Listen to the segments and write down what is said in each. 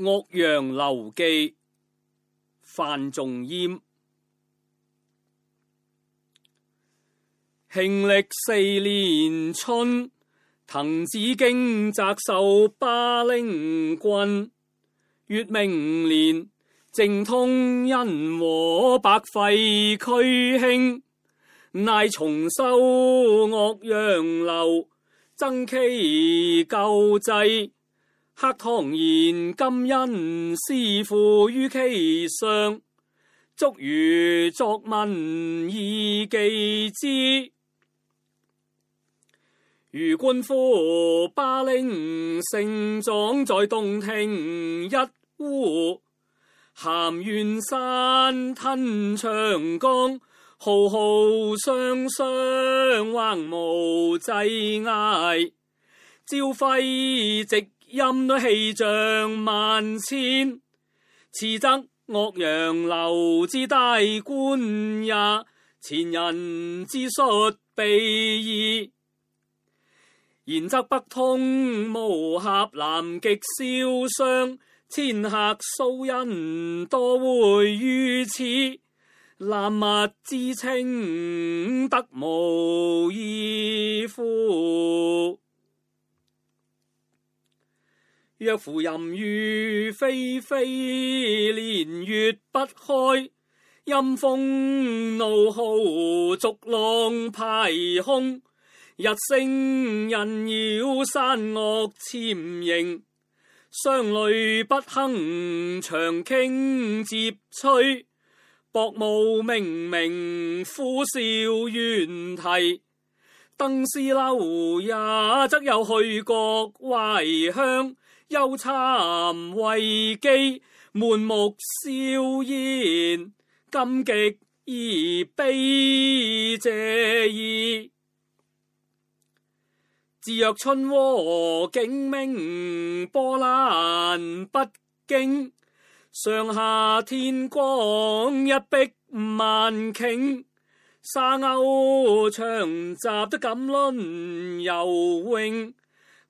岳阳楼记，范仲淹。庆历四年春，滕子京谪守巴陵郡。越明年，政通人和，百废具兴。乃重修岳阳楼，增其旧制。黑唐言今因师父于其上；足如作文以记之。如观乎巴陵，盛状在洞庭一乌，衔远山，吞长江，浩浩汤汤，横无际涯。朝晖夕。音都气象万千，此则岳阳楼之大观也。前人之述备矣。然则北通无峡，南极潇湘，千客骚人多会于此，览物之情，得无异？若浮淫如霏霏，连月不开；阴风怒号，逐浪排空。日星人曜，山岳潜形。商泪不亨，长倾接吹。薄雾冥冥，呼啸猿啼。登斯楼也，则有去国怀乡。忧谗畏讥，满目萧然，感极而悲者矣。自若春和景明，波澜不惊，上下天光，一碧万顷，沙鸥长集，都敢论游泳。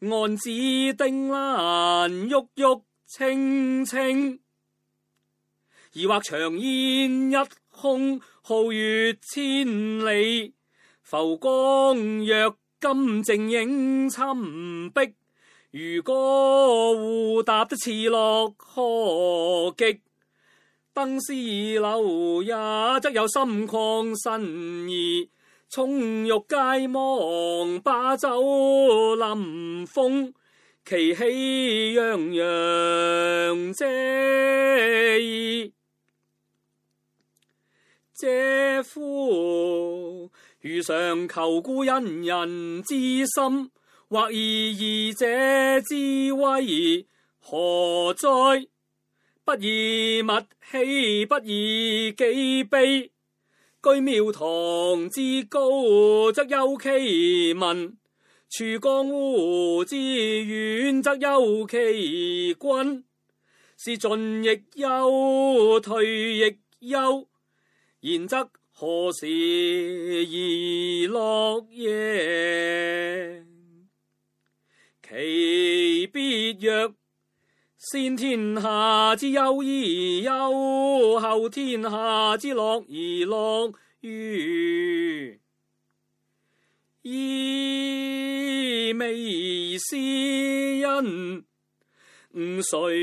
岸芷汀兰，郁郁青青。而或长烟一空，皓月千里，浮光若金，正影侵壁。渔歌互答，的似乐何极？登斯楼也，则有心旷神怡。宠欲皆忘，霸酒临風，其氣洋洋。嗟！嗟夫！如常求故，恩人之心，或以义者之威，何哉？不以物喜，不以己悲。居庙堂之高则忧其民，处江湖之远则忧其君。是进亦忧，退亦忧。然则何时而乐耶？其必曰。先天下之忧而忧，后天下之乐而乐，于意未思因吾谁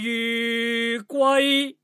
与归？